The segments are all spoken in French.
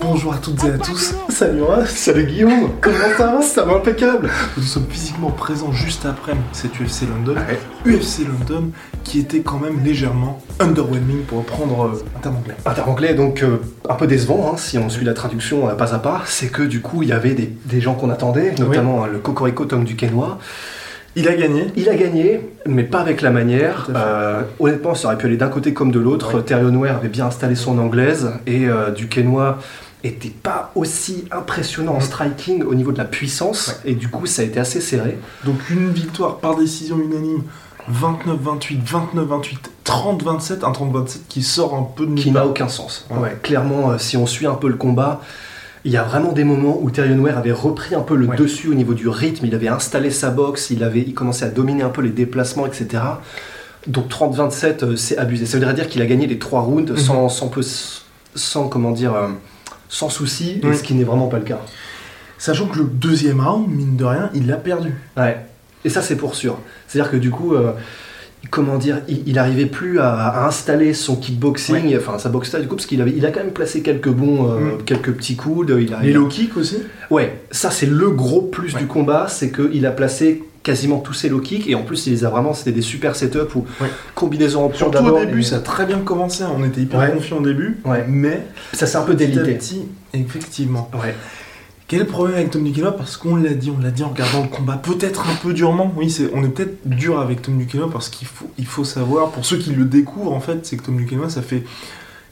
Bonjour à toutes et à tous. Salut Ross, salut Guillaume, comment ça va? Ça va impeccable. Nous sommes physiquement présents juste après cet UFC London. UFC London qui était quand même légèrement underwhelming pour reprendre euh, un terme anglais. Un terme anglais donc euh, un peu décevant hein, si on suit la traduction euh, pas à pas. C'est que du coup il y avait des, des gens qu'on attendait, notamment euh, le Cocorico Tom Duquesnois. Il a gagné. Il a gagné, mais pas avec la manière. Euh, honnêtement, ça aurait pu aller d'un côté comme de l'autre. Therion Ware avait bien installé son anglaise et euh, Duquesnois était pas aussi impressionnant en striking au niveau de la puissance et du coup ça a été assez serré. Donc une victoire par décision unanime. 29-28, 29-28, 30-27, un 30-27 qui sort un peu de qui n'a aucun sens. Ouais. Ouais, clairement, euh, si on suit un peu le combat, il y a vraiment des moments où Tyrion Ware avait repris un peu le Ouais. dessus au niveau du rythme, il avait installé sa boxe, il avait il commençait à dominer un peu les déplacements, etc. Donc 30-27, euh, c'est abusé. Ça voudrait dire qu'il a gagné les trois rounds Mhm. sans, sans, peu- sans, comment dire, euh, sans souci, Oui. ce qui n'est vraiment pas le cas. Sachant que le deuxième round, mine de rien, il l'a perdu. Ouais. Et ça, c'est pour sûr. C'est-à-dire que du coup, euh, comment dire, il, il arrivait plus à, à installer son kickboxing, enfin sa boxe style, du coup, parce qu'il avait, il a quand même placé quelques bons, euh, Mm. quelques petits coudes. Il a, Les low kicks aussi. Ouais, ça c'est le gros plus Ouais. du combat, c'est qu'il a placé quasiment tous ses low kicks et en plus il les a vraiment, c'était des super setups ou Ouais. combinaison en Surtout au début, ça a très bien commencé. On était hyper confiant au début. Ouais. Mais ça s'est un peu délité. petit, effectivement. Ouais. Quel est le problème avec Tom Duquesnoy Parce qu'on l'a dit, on l'a dit en regardant le combat, peut-être un peu durement. Oui, c'est, on est peut-être dur avec Tom Duquesnoy parce qu'il faut, il faut savoir, pour ceux qui le découvrent en fait, c'est que Tom Duquesnoy, ça fait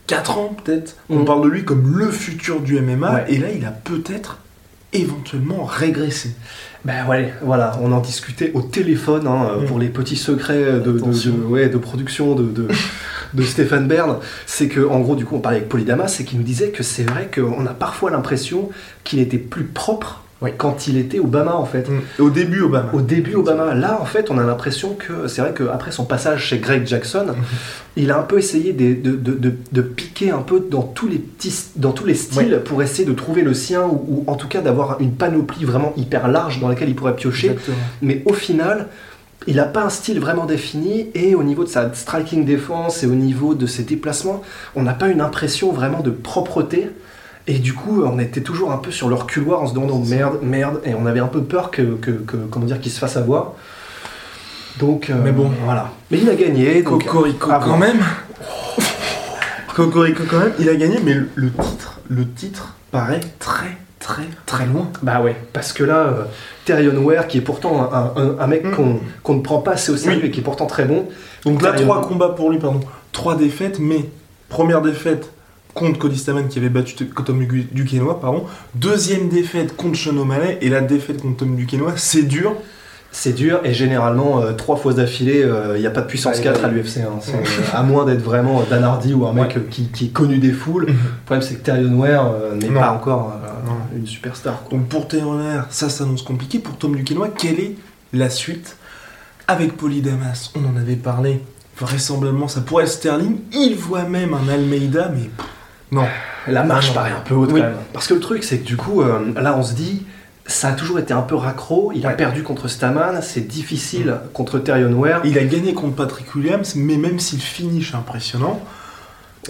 4 ans peut-être. On Mm. parle de lui comme le futur du MMA Ouais. et là, il a peut-être éventuellement régressé. Ben ouais, voilà, on en discutait au téléphone hein, Mm. pour les petits secrets de, de, Attention. de- ouais, de production de, de, Stéphane Bern. C'est que, en gros, du coup, on parlait avec Polydamas et qui nous disait que c'est vrai qu'on a parfois l'impression qu'il était plus propre quand il était Obama en fait. Au début, Obama. Au début Obama, là en fait on a l'impression que c'est vrai qu'après son passage chez Greg Jackson, il a un peu essayé de, de, de, de- de piquer un peu dans tous les, petits, dans tous les styles pour essayer de trouver le sien ou, ou en tout cas d'avoir une panoplie vraiment hyper large dans laquelle il pourrait piocher. Exactement. Mais au final, il n'a pas un style vraiment défini et au niveau de sa striking défense et au niveau de ses déplacements, on n'a pas une impression vraiment de propreté. Et du coup, on était toujours un peu sur le reculoir en se demandant merde, merde, et on avait un peu peur que, que, que- comment dire, qu'il se fasse avoir. Donc, euh, Mais bon. voilà. Mais il a gagné. Cocorico quand même. Cocorico quand même. Il a gagné, mais le titre, le titre paraît très très très loin. Bah ouais, parce que là, euh, Tyrion Ware, qui est pourtant un, un- un mec Mm. qu'on qu'on ne prend pas assez au sérieux Oui. et qui est pourtant très bon. Donc là, trois combats pour lui, pardon. Trois défaites, mais première défaite contre Cody Staman qui avait battu Tom Du- Duquesnoy, pardon. Deuxième défaite contre Sean O'Malley et la défaite contre Tom Duquesnoy, c'est dur. C'est dur et généralement euh, trois fois d'affilée, il n'y a pas de puissance Ouais, 4 à l'UFC. hein. Euh, à moins d'être vraiment Dan Hardy ou un mec Ouais. euh, qui, qui est connu des foules. Le problème c'est que Tyrion Ware euh, n'est pas encore euh. Une superstar. quoi. Donc pour Taylor, ça s'annonce compliqué. Pour Tom Duquesnoy, quelle est la suite Avec Polydamas, on en avait parlé. Vraisemblablement, ça pourrait être Sterling. Il voit même un Almeida, mais non. La marche Non, non. paraît un peu haute Oui. quand même. Parce que le truc c'est que du coup, euh, là on se dit, ça a toujours été un peu raccro. Il a Ouais. Mm. perdu contre Staman, c'est difficile contre Tyrion Ware. Il a gagné contre Patrick Williams, mais même si le finish est impressionnant,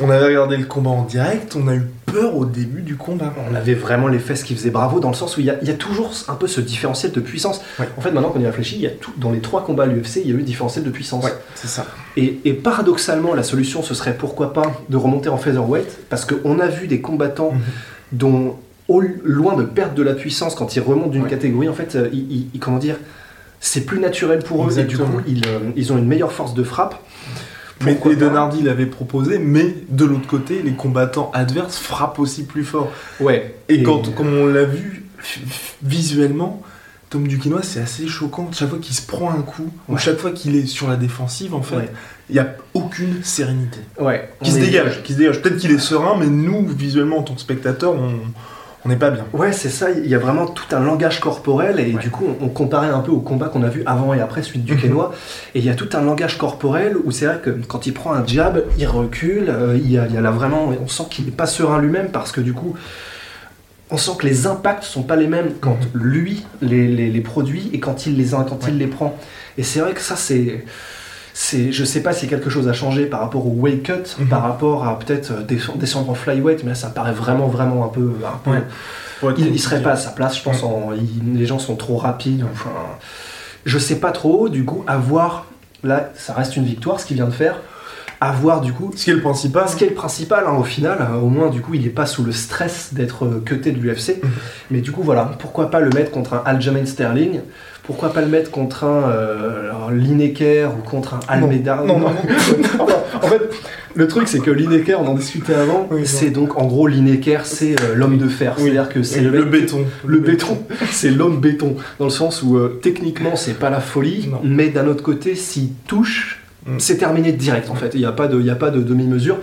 on avait regardé le combat en direct, on a eu peur au début du combat. on avait vraiment les fesses qui faisaient bravo dans le sens où il y a, il y a toujours un peu ce différentiel de puissance. Ouais. En fait, maintenant qu'on y réfléchit, il y a tout, dans les trois combats à l'UFC, il y a eu le différentiel de puissance. Ouais, c'est ça. Et, et paradoxalement, la solution, ce serait pourquoi pas de remonter en featherweight, parce qu'on a vu des combattants Mhm. dont, au- loin de perdre de la puissance quand ils remontent d'une Ouais. catégorie, en fait, euh, ils, ils- ils- comment dire, c'est plus naturel pour eux, et du coup, ils, euh, ils ont une meilleure force de frappe. Mais et Donardi l'avait proposé, mais de l'autre côté, les combattants adverses frappent aussi plus fort. Ouais. Et, quand, comme on l'a vu visuellement, Tom Duquesnoy, c'est assez choquant. Chaque fois qu'il se prend un coup, ou Ouais. chaque fois qu'il est sur la défensive, en fait, Ouais. il n'y a aucune sérénité. Ouais. Qui se dégage, qui se dégage. Peut-être qu'il est serein, mais nous, visuellement, en tant que spectateur, on on n'est pas bien. Ouais, c'est ça. Il y a vraiment tout un langage corporel et Ouais. du coup, on, on comparait un peu au combat qu'on a vu avant et après celui du Quénois. Et il y a tout un langage corporel où c'est vrai que quand il prend un jab, il recule. euh, il, y a, il y a là vraiment, on sent qu'il n'est pas serein lui-même parce que du coup, on sent que les impacts sont pas les mêmes quand lui les, les- les produit et quand il les quand il les prend. Et c'est vrai que ça c'est c'est, je sais pas si quelque chose a changé par rapport au weight cut, Mhm. par rapport à peut-être euh, descendre, en flyweight, mais là ça paraît vraiment vraiment un peu, un peu Ouais. Il, il serait pas à sa place, je pense. en- il- les gens sont trop rapides. Enfin, je sais pas trop. Du coup, à voir. Là, ça reste une victoire, ce qu'il vient de faire. À voir, du coup. Ce qui est le principal. Ce qui est le principal, hein, au final, euh, au moins, du coup, il est pas sous le stress d'être euh, cuté de l'UFC. Mhm. Mais du coup, voilà, pourquoi pas le mettre contre un Aljamain Sterling Pourquoi pas le mettre contre un euh, Lineker ou contre un Almeida non, non. en fait, le truc, c'est que Lineker, on en discutait avant, Oui, c'est donc, en gros, Lineker, c'est euh, l'homme de fer. Oui. C'est-à-dire que c'est le, béton. le béton, c'est l'homme béton, dans le sens où euh, techniquement c'est pas la folie, Non. mais d'un autre côté, s'il touche, Mm. c'est terminé direct en fait. Il n'y a pas de, il y a pas de demi-mesure.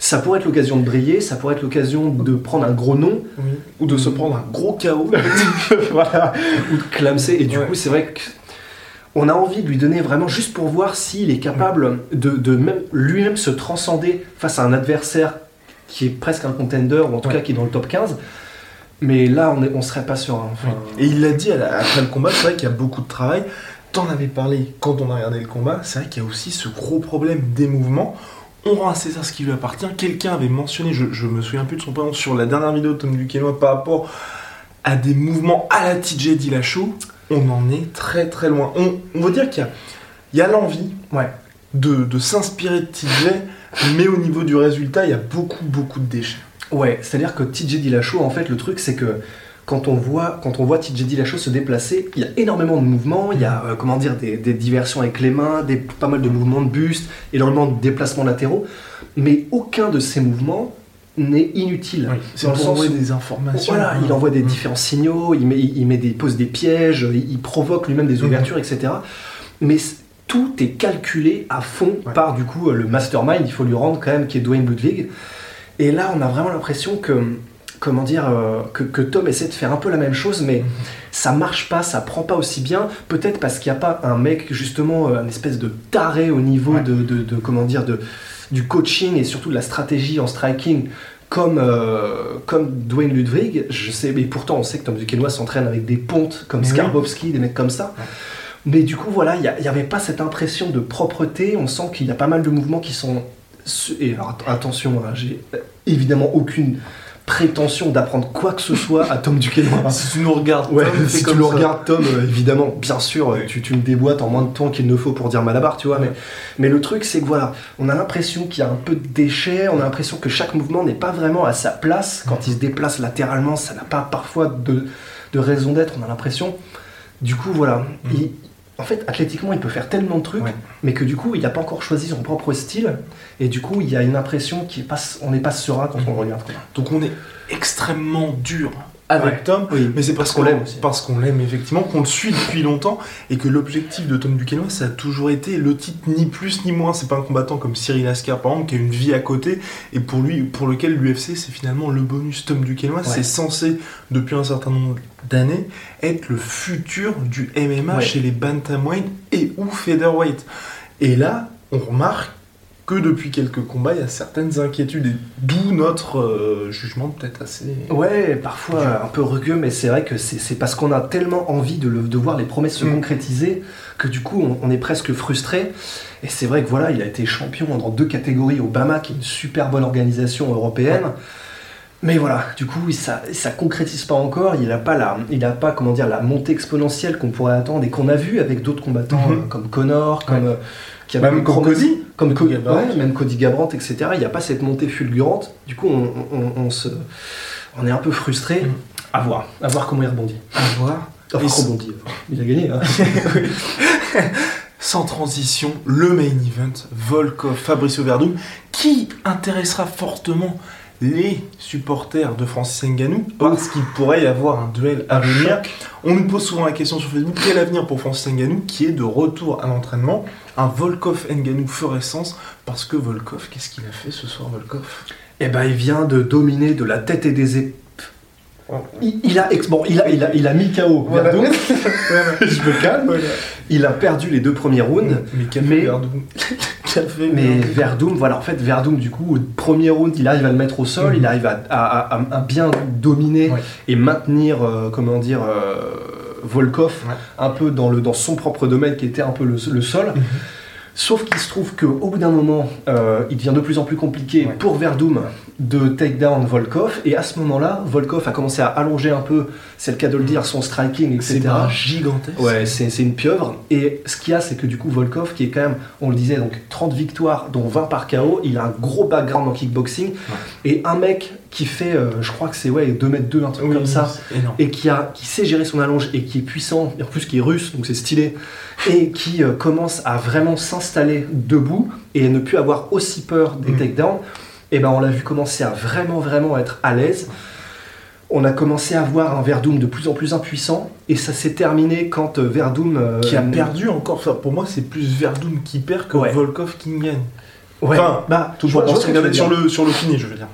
Ça pourrait être l'occasion de briller, ça pourrait être l'occasion de prendre un gros nom, Oui. Ou de se prendre un gros chaos. voilà, ou de clamser. Et du Ouais. coup, c'est vrai que on a envie de lui donner vraiment juste pour voir s'il est capable de, de même lui-même se transcender face à un adversaire qui est presque un contender ou en tout Ouais. cas qui est dans le top 15. Mais là, on, est, on serait pas sûr. hein. Enfin, Et il l'a dit à la- après le combat, c'est vrai qu'il y a beaucoup de travail. T'en avais parlé quand on a regardé le combat, c'est vrai qu'il y a aussi ce gros problème des mouvements. On rend à César ce qui lui appartient. Quelqu'un avait mentionné, je, me souviens plus de son prénom, sur la dernière vidéo de Tom Duquesnoy par rapport à des mouvements à la TJ Dillashaw. On en est très très loin. On, va dire qu'il y a, l'envie ouais. de, de s'inspirer de TJ, mais au niveau du résultat, il y a beaucoup beaucoup de déchets. Ouais, c'est-à-dire que TJ Dillashaw, en fait, le truc, c'est que quand on voit, quand on voit TJ Dillashaw se déplacer, il y a énormément de mouvements, il y a, euh, comment dire, des, des diversions avec les mains, des, pas mal de mouvements de buste, énormément de déplacements latéraux, mais aucun de ces mouvements n'est inutile. C'est Dans le sens envoyer où- des informations. Voilà, il envoie des Mm. différents signaux, il, met, il, met des, il pose des pièges, il, il provoque lui-même des Mhm. ouvertures, etc. Mais tout est calculé à fond Ouais. par du coup le mastermind, il faut lui rendre quand même, qui est Dwayne Ludwig. Et là, on a vraiment l'impression que, comment dire, euh, que, que Tom essaie de faire un peu la même chose, mais ça marche pas, ça prend pas aussi bien. Peut-être parce qu'il n'y a pas un mec, justement, euh, un espèce de taré au niveau Ouais. de, de- de- comment dire, de, du coaching et surtout de la stratégie en striking. Comme, euh, comme Dwayne Ludwig, je sais, mais pourtant on sait que Tom Duquesnoy s'entraîne avec des pontes comme oui. Skarbowski, des mecs comme ça. Ouais. Mais du coup, voilà, il n'y avait pas cette impression de propreté. On sent qu'il y a pas mal de mouvements qui sont. Et alors, att- attention, hein, j'ai évidemment aucune prétention d'apprendre quoi que ce soit à Tom Duquesnoy. Si tu nous regardes, Ouais, Tom, fais si tu ça. regardes, Tom, euh, évidemment, bien sûr, euh, tu, tu me déboîtes en moins de temps qu'il ne faut pour dire Malabar, tu vois. Mais, mais le truc, c'est que voilà, on a l'impression qu'il y a un peu de déchets, on a l'impression que chaque mouvement n'est pas vraiment à sa place. Quand il se déplace latéralement, ça n'a pas parfois de, de raison d'être, on a l'impression. Du coup, voilà. il- en fait, athlétiquement, il peut faire tellement de trucs, Ouais. mais que du coup, il n'a pas encore choisi son propre style. Et du coup, il y a une impression qui est pas, on n'est pas serein quand on le regarde. quoi. Donc on est extrêmement dur avec Ouais. Tom, Oui, mais c'est parce, qu'on l'aime aussi. Parce qu'on l'aime effectivement, qu'on le suit depuis longtemps, et que l'objectif de Tom Duquesnoy, ça a toujours été le titre ni plus ni moins. C'est pas un combattant comme Cyril Askar par exemple, qui a une vie à côté, et pour lui, pour lequel l'UFC c'est finalement le bonus. Tom Duquesnoy, c'est censé depuis un certain nombre d'années être le futur du MMA Ouais. chez les bantamweight et ou featherweight. Et là, on remarque que depuis quelques combats, il y a certaines inquiétudes, et d'où notre euh, jugement peut-être assez... Ouais, parfois un peu rugueux, mais c'est vrai que c'est parce qu'on a tellement envie de, le- de voir les promesses se Mm. concrétiser que du coup on, on est presque frustré. Et c'est vrai que voilà, il a été champion dans deux catégories au BAMA, qui est une super bonne organisation européenne. Mais voilà, du coup, ça, ça concrétise pas encore. Il n'a pas la, il a pas comment dire la montée exponentielle qu'on pourrait attendre et qu'on a vu avec d'autres combattants Mhm. euh, comme Connor, comme Ouais. euh, qui Même Cody. Comme Cody ouais, même Cody etc. Il n'y a pas cette montée fulgurante. Du coup, on, on- on se, on est un peu frustré. Mhm. À voir, à voir comment il rebondit. À voir. Enfin, rebondit. Il a gagné. Hein. Sans transition, le main event, Volkov, Fabricio Verdum, qui intéressera fortement les supporters de Francis Ngannou parce qu'il pourrait y avoir un duel à venir. On nous pose souvent la question sur Facebook quel avenir pour Francis Ngannou qui est de retour à l'entraînement Un Volkov Ngannou ferait sens parce que Volkov, qu'est-ce qu'il a fait ce soir, Volkov? Eh ben, il vient de dominer de la tête et des épaules. Il, il a, bon, il, a, il, a, il a mis KO Voilà. Je me calme. Voilà. Il a perdu les deux premiers rounds. Mais Mais- Fait Mais Verdum voilà, en fait, Verdum, du coup, au premier round, il arrive à le mettre au sol, Mhm. il arrive à, à- à- à bien dominer Ouais. et maintenir, euh, comment dire, euh, Volkov Ouais. un peu dans, le, dans son propre domaine qui était un peu le, le sol. Mhm. Sauf qu'il se trouve qu'au bout d'un moment, euh, il devient de plus en plus compliqué Ouais. pour Verdum de take down Volkov. Et à ce moment-là, Volkov a commencé à allonger un peu, c'est le cas de le dire, son striking, C'est etc. pas gigantesque. Ouais, c'est c'est une pieuvre. Et ce qu'il y a, c'est que du coup, Volkov, qui est quand même, on le disait, donc 30 victoires, dont 20 par KO, il a un gros background en kickboxing. Et un mec qui fait, euh, je crois que c'est ouais, 2 mètres 2, un truc Oui, comme ça, et qui, a, qui sait gérer son allonge et qui est puissant, et en plus qui est russe, donc c'est stylé, et qui euh, commence à vraiment s'installer debout et ne plus avoir aussi peur des Mm. takedowns, et ben on l'a vu commencer à vraiment vraiment être à l'aise. On a commencé à voir un Verdum de plus en plus impuissant, et ça s'est terminé quand euh, Verdum... euh, Qui a perdu encore. Enfin, pour moi, c'est plus Verdum qui perd que Ouais. Volkov qui gagne. Ouais, Enfin, bah, Tout je je regarder sur le, sur le finish, je veux dire.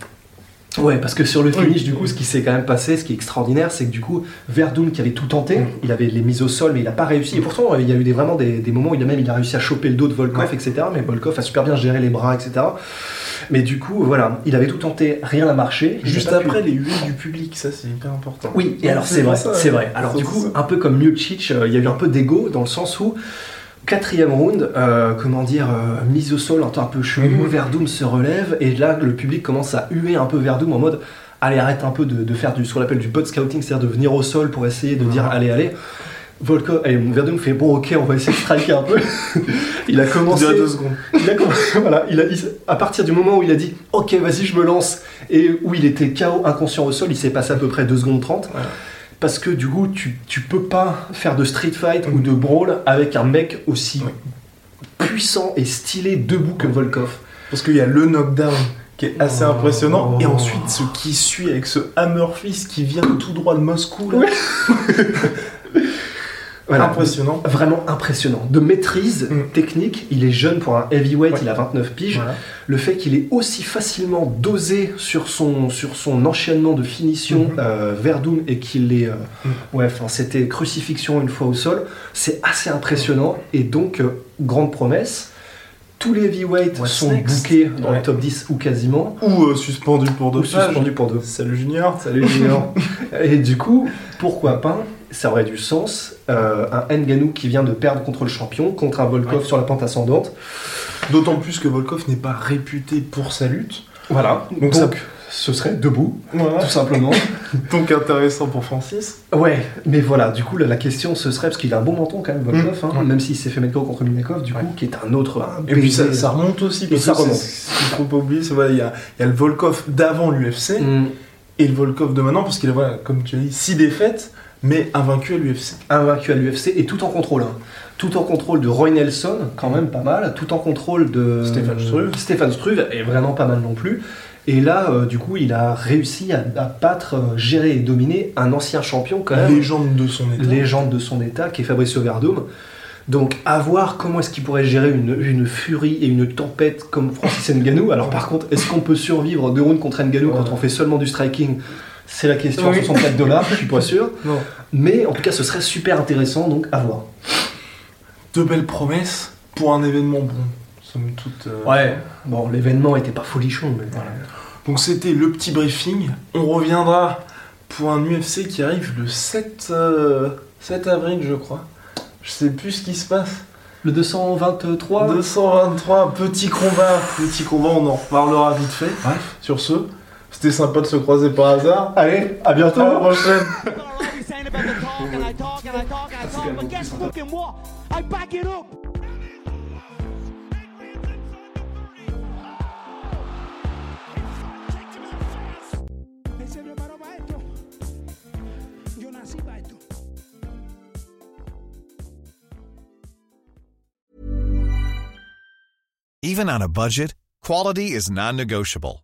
Ouais, parce que sur le Oui. finish, du coup, ce qui s'est quand même passé, ce qui est extraordinaire, c'est que du coup, Verdum qui avait tout tenté, Mm. il avait les mises au sol, mais il n'a pas réussi. Et pourtant, il y a eu des, vraiment des, des moments où il a même il a réussi à choper le dos de Volkov, Ouais. etc. Mais Volkov a super bien géré les bras, etc. Mais du coup, voilà, il avait tout tenté, rien n'a marché. Juste après, pu- les huées du public, ça c'est hyper important. Oui, et alors c'est vrai, c'est vrai. Alors du coup, un peu comme Miocic, euh, il y a eu un peu d'ego dans le sens où quatrième round, euh, comment dire, euh, mise au sol, un temps un peu chelou. Verdum se relève et là le public commence à huer un peu Verdum en mode allez arrête un peu de, de faire du ce qu'on appelle du butt scouting, c'est-à-dire de venir au sol pour essayer de dire Mhm. allez allez. Volkov, allez, Verdum fait bon ok on va essayer de striker un peu. il a commencé. deux secondes. Il a commencé- voilà, il a, il- à partir du moment où il a dit ok vas-y je me lance et où il était KO inconscient au sol, il s'est passé à peu près 2 secondes 30 Voilà. Parce que du coup tu, tu peux pas faire de street fight ou de brawl avec un mec aussi Oui. puissant et stylé debout que Volkov. Parce qu'il y a le knockdown qui est assez Oh. impressionnant, et ensuite ce qui suit avec ce hammer fist qui vient tout droit de Moscou. là. Voilà. Impressionnant. Vraiment impressionnant. De maîtrise Mm. technique, il est jeune pour un heavyweight, Ouais. il a 29 piges. Voilà. Le fait qu'il est aussi facilement dosé sur son, sur son enchaînement de finition Mhm. euh, Verdum et qu'il est. euh, Mm. ouais, enfin, c'était crucifixion une fois au sol. C'est assez impressionnant et donc, euh, grande promesse. Tous les heavyweights What's sont next? bookés dans Ouais. le top 10 ou quasiment. Ou euh, suspendu pour deux Ou suspendus pour deux. Salut Junior. Salut Junior. Et du coup, pourquoi pas Ça aurait du sens. euh, un Nganou qui vient de perdre contre le champion, contre un Volkov Ouais. sur la pente ascendante. D'autant plus que Volkov n'est pas réputé pour sa lutte. Voilà. Donc, Donc ça- ce serait debout, Voilà. tout simplement. Donc intéressant pour Francis. ouais, mais voilà. Du coup, la, la question ce serait parce qu'il a un bon menton quand même, Volkov, Mm. hein, même s'il s'est fait mettre contre Minakov, du coup, qui est un autre. Un Et puis ça, ça remonte aussi. Et Parce ça que c'est- remonte. Faut pas oublier, c'est voilà, il y, a, il y a le Volkov d'avant l'UFC Mm. et le Volkov de maintenant, parce qu'il a, voilà, comme tu as dit, 6 défaites, mais invaincu à l'UFC. invaincu à l'UFC et tout en contrôle. hein. Tout en contrôle de Roy Nelson, quand même pas mal. Tout en contrôle de Stéphane Struve. Stéphane Struve est vraiment pas mal non plus. Et là, euh, du coup, il a réussi à, à battre, euh, gérer et dominer un ancien champion quand même, Légende de son état. légende de son état, qui est Fabricio Verdum. Donc, à voir comment est-ce qu'il pourrait gérer une, une furie et une tempête comme Francis Ngannou. Alors, par contre, est-ce qu'on peut survivre deux rounds contre Ngannou quand Ouais. on fait seulement du striking C'est la question. Oui. 64 dollars, je suis pas sûr. Non. Mais en tout cas, ce serait super intéressant, donc à voir. Deux belles promesses pour un événement bon. Somme toute. euh, Ouais, bon, l'événement était pas folichon, mais voilà. Donc c'était le petit briefing. On reviendra pour un UFC qui arrive le 7, euh, 7 avril, je crois. Je sais plus ce qui se passe. Le 223 223, petit combat. Petit combat, on en reparlera vite fait. Bref. Sur ce, c'était sympa de se croiser par hasard. Allez, à bientôt À la prochaine. Even on a budget, quality is non-negotiable.